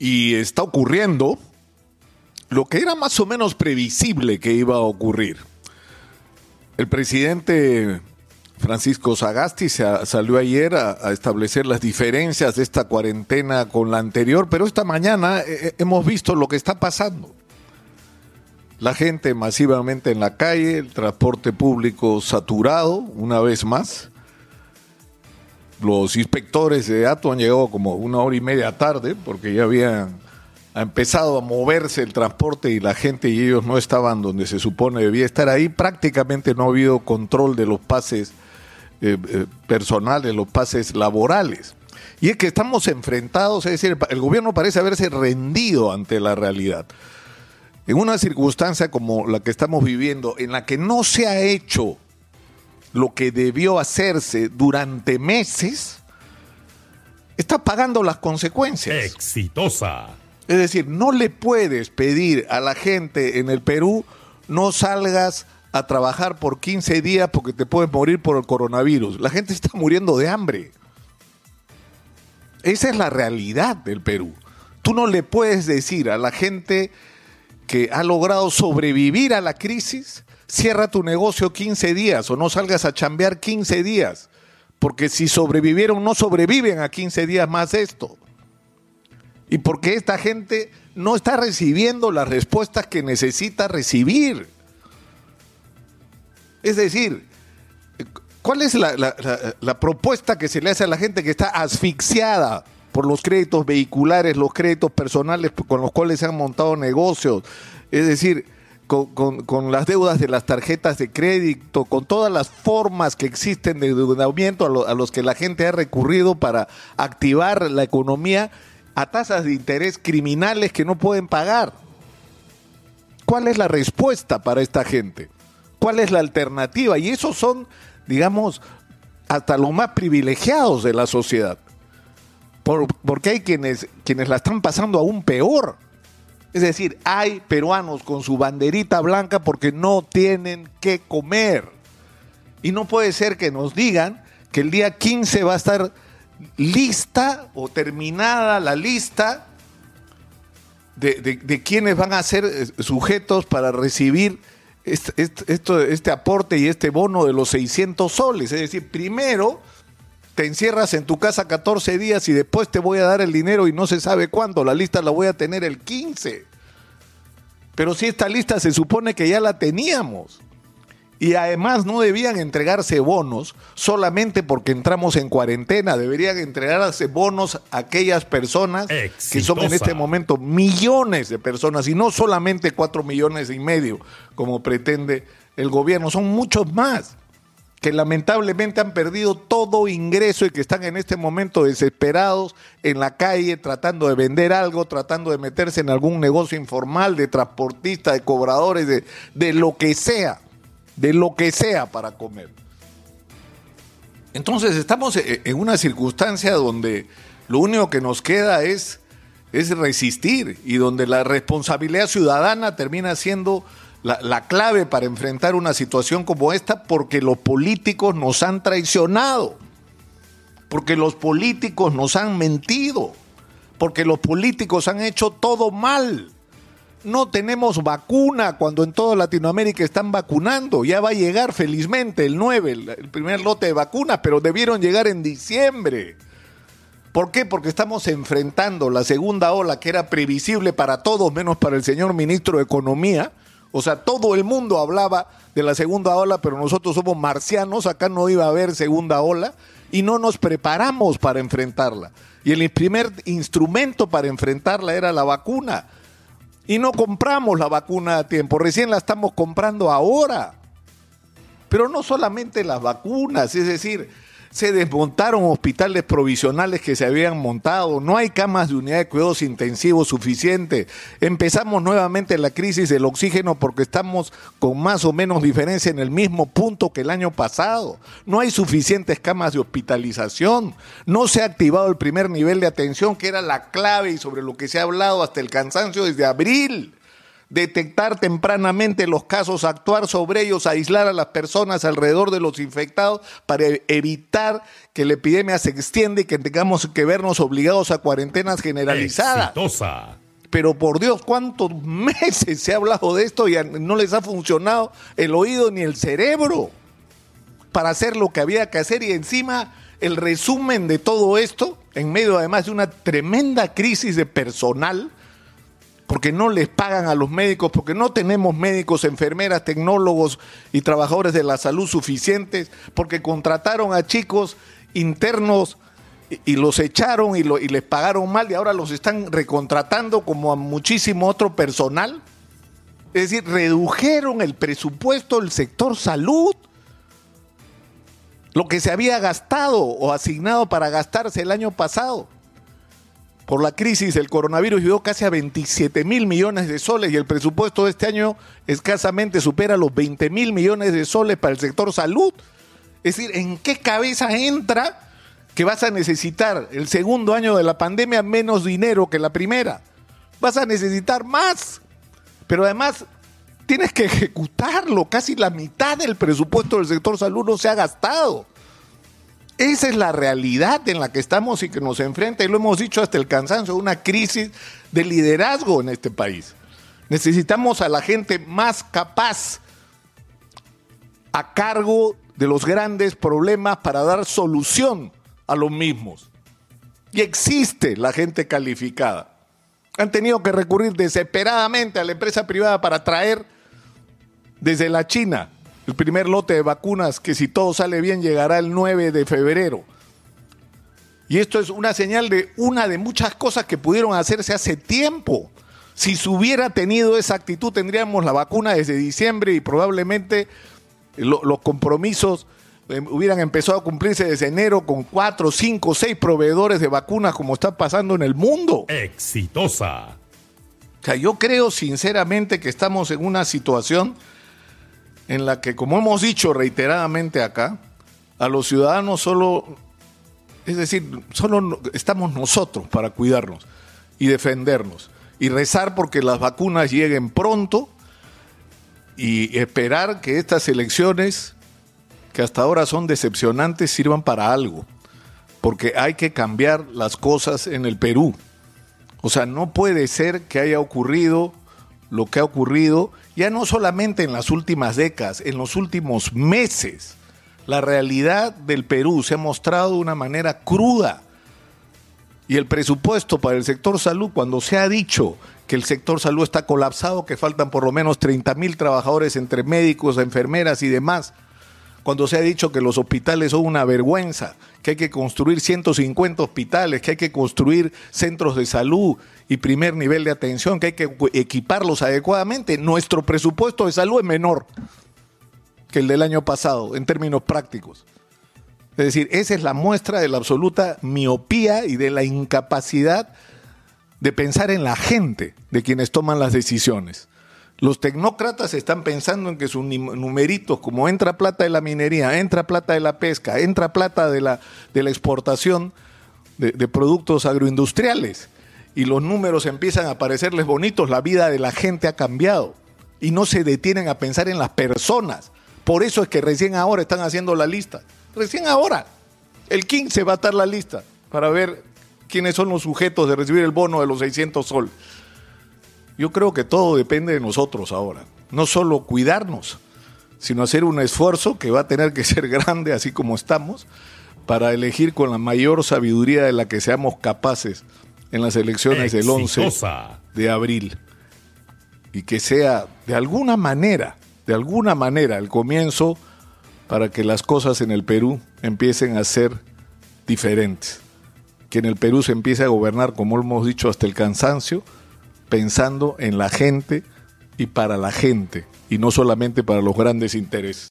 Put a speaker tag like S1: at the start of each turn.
S1: Y está ocurriendo lo que era más o menos previsible que iba a ocurrir. El presidente Francisco Sagasti salió ayer a, establecer las diferencias de esta cuarentena con la anterior, pero esta mañana eh, eh, hemos visto lo que está pasando. La gente masivamente en la calle, el transporte público saturado una vez más. Los inspectores de ATO han llegado como una hora y media tarde porque ya habían ha empezado a moverse el transporte y la gente y ellos no estaban donde se supone debía estar ahí, prácticamente no ha habido control de los pases eh, eh, personales, los pases laborales. Y es que estamos enfrentados, es decir, el gobierno parece haberse rendido ante la realidad. En una circunstancia como la que estamos viviendo, en la que no se ha hecho lo que debió hacerse durante meses, está pagando las consecuencias.
S2: Exitosa.
S1: Es decir, no le puedes pedir a la gente en el Perú no salgas a trabajar por 15 días porque te puedes morir por el coronavirus. La gente está muriendo de hambre. Esa es la realidad del Perú. Tú no le puedes decir a la gente que ha logrado sobrevivir a la crisis, cierra tu negocio 15 días o no salgas a chambear 15 días, porque si sobrevivieron, no sobreviven a 15 días más esto y porque esta gente no está recibiendo las respuestas que necesita recibir. Es decir, ¿cuál es la, propuesta que se le hace a la gente que está asfixiada por los créditos vehiculares, los créditos personales con los cuales se han montado negocios? Es decir, con, las deudas de las tarjetas de crédito, con todas las formas que existen de endeudamiento a los que la gente ha recurrido para activar la economía a tasas de interés criminales que no pueden pagar. ¿Cuál es la respuesta para esta gente? ¿Cuál es la alternativa? Y esos son, digamos, hasta los más privilegiados de la sociedad. porque hay quienes, quienes la están pasando aún peor. Es decir, hay peruanos con su banderita blanca porque no tienen que comer. Y no puede ser que nos digan que el día 15 va a estar lista o terminada la lista de, quienes van a ser eh, sujetos para recibir este, este, aporte y este bono de los 600 soles. Es decir, primero te encierras en tu casa 14 días y después te voy a dar el dinero y no se sabe cuándo. La lista la voy a tener el 15. Pero si esta lista se supone que ya la teníamos. Y además no debían entregarse bonos solamente porque entramos en cuarentena, deberían entregarse bonos a aquellas personas que son en este momento millones de personas y no solamente cuatro millones y medio como pretende el gobierno, son muchos más que lamentablemente han perdido todo ingreso y que están en este momento desesperados en la calle tratando de vender algo, tratando de meterse en algún negocio informal de transportista, de cobradores, de, de lo que sea de lo que sea para comer. Entonces estamos e-, en una circunstancia donde lo único que nos queda es, es resistir y donde la responsabilidad ciudadana termina siendo la, la, clave para enfrentar una situación como esta porque los políticos nos han traicionado, porque los políticos nos han mentido, porque los políticos han hecho todo mal no tenemos vacuna cuando en toda Latinoamérica están vacunando. Ya va a llegar felizmente el 9, el primer lote de vacunas, pero debieron llegar en diciembre. ¿Por qué? Porque estamos enfrentando la segunda ola que era previsible para todos, menos para el señor ministro de Economía. O sea, todo el mundo hablaba de la segunda ola, pero nosotros somos marcianos, acá no iba a haber segunda ola y no nos preparamos para enfrentarla. Y el primer instrumento para enfrentarla era la vacuna y no compramos la vacuna a tiempo, recién la estamos comprando ahora. Pero no solamente las vacunas, es decir, se desmontaron hospitales provisionales que se habían montado, no hay camas de unidad de cuidados intensivos suficientes. Empezamos nuevamente la crisis del oxígeno porque estamos con más o menos diferencia en el mismo punto que el año pasado. No hay suficientes camas de hospitalización, no se ha activado el primer nivel de atención que era la clave y sobre lo que se ha hablado hasta el cansancio desde abril detectar tempranamente los casos, actuar sobre ellos, aislar a las personas alrededor de los infectados para evitar que la epidemia se extienda y que tengamos que vernos obligados a cuarentenas generalizadas.
S2: Exitosa.
S1: Pero por Dios, ¿cuántos meses se ha hablado de esto y no les ha funcionado el oído ni el cerebro para hacer lo que había que hacer? Y encima el resumen de todo esto, en medio además de una tremenda crisis de personal, porque no les pagan a los médicos, porque no tenemos médicos, enfermeras, tecnólogos y trabajadores de la salud suficientes, porque contrataron a chicos internos y, los echaron y, y les pagaron mal y ahora los están recontratando como a muchísimo otro personal. Es decir, redujeron el presupuesto del sector salud. Lo que se había gastado o asignado para gastarse el año pasado por la crisis del coronavirus llegó casi a 27 mil millones de soles y el presupuesto de este año escasamente supera los 20 mil millones de soles para el sector salud. Es decir, ¿en qué cabeza entra que vas a necesitar el segundo año de la pandemia menos dinero que la primera. Vas a necesitar más. Pero además tienes que ejecutarlo. Casi la mitad del presupuesto del sector salud no se ha gastado. Esa es la realidad en la que estamos y que nos enfrenta, y lo hemos dicho hasta el cansancio, una crisis de liderazgo en este país. Necesitamos a la gente más capaz a cargo de los grandes problemas para dar solución a los mismos. Y existe la gente calificada. Han tenido que recurrir desesperadamente a la empresa privada para traer desde la China el primer lote de vacunas que si todo sale bien llegará el 9 de febrero. Y esto es una señal de una de muchas cosas que pudieron hacerse hace tiempo. Si se hubiera tenido esa actitud tendríamos la vacuna desde diciembre y probablemente los compromisos Em, hubieran empezado a cumplirse desde enero con cuatro, cinco, seis proveedores de vacunas como está pasando en el mundo.
S2: Exitosa.
S1: O sea, yo creo sinceramente que estamos en una situación en la que, como hemos dicho reiteradamente acá, a los ciudadanos solo, es decir, solo estamos nosotros para cuidarnos y defendernos y rezar porque las vacunas lleguen pronto y esperar que estas elecciones que hasta ahora son decepcionantes sirvan para algo, porque hay que cambiar las cosas en el Perú. O sea, no puede ser que haya ocurrido lo que ha ocurrido, ya no solamente en las últimas décadas, en los últimos meses. La realidad del Perú se ha mostrado de una manera cruda. Y el presupuesto para el sector salud, cuando se ha dicho que el sector salud está colapsado, que faltan por lo menos 30 mil trabajadores entre médicos, enfermeras y demás, cuando se ha dicho que los hospitales son una vergüenza, que hay que construir 150 hospitales, que hay que construir centros de salud y primer nivel de atención, que hay que equiparlos adecuadamente, nuestro presupuesto de salud es menor que el del año pasado en términos prácticos. Es decir, esa es la muestra de la absoluta miopía y de la incapacidad de pensar en la gente de quienes toman las decisiones. Los tecnócratas están pensando en que sus numeritos, como entra plata de la minería, entra plata de la pesca, entra plata de la, de la exportación de, de productos agroindustriales, y los números empiezan a parecerles bonitos, la vida de la gente ha cambiado y no se detienen a pensar en las personas. Por eso es que recién ahora están haciendo la lista. Recién ahora. El 15 va a estar la lista para ver quiénes son los sujetos de recibir el bono de los 600 sol. Yo creo que todo depende de nosotros ahora. No solo cuidarnos, sino hacer un esfuerzo que va a tener que ser grande, así como estamos, para elegir con la mayor sabiduría de la que seamos capaces en las elecciones del 11 de abril. Y que sea de alguna manera, de alguna manera, el comienzo para que las cosas en el Perú empiecen a ser diferentes. Que en el Perú se empiece a gobernar, como hemos dicho, hasta el cansancio pensando en la gente y para la gente, y no solamente para los grandes intereses.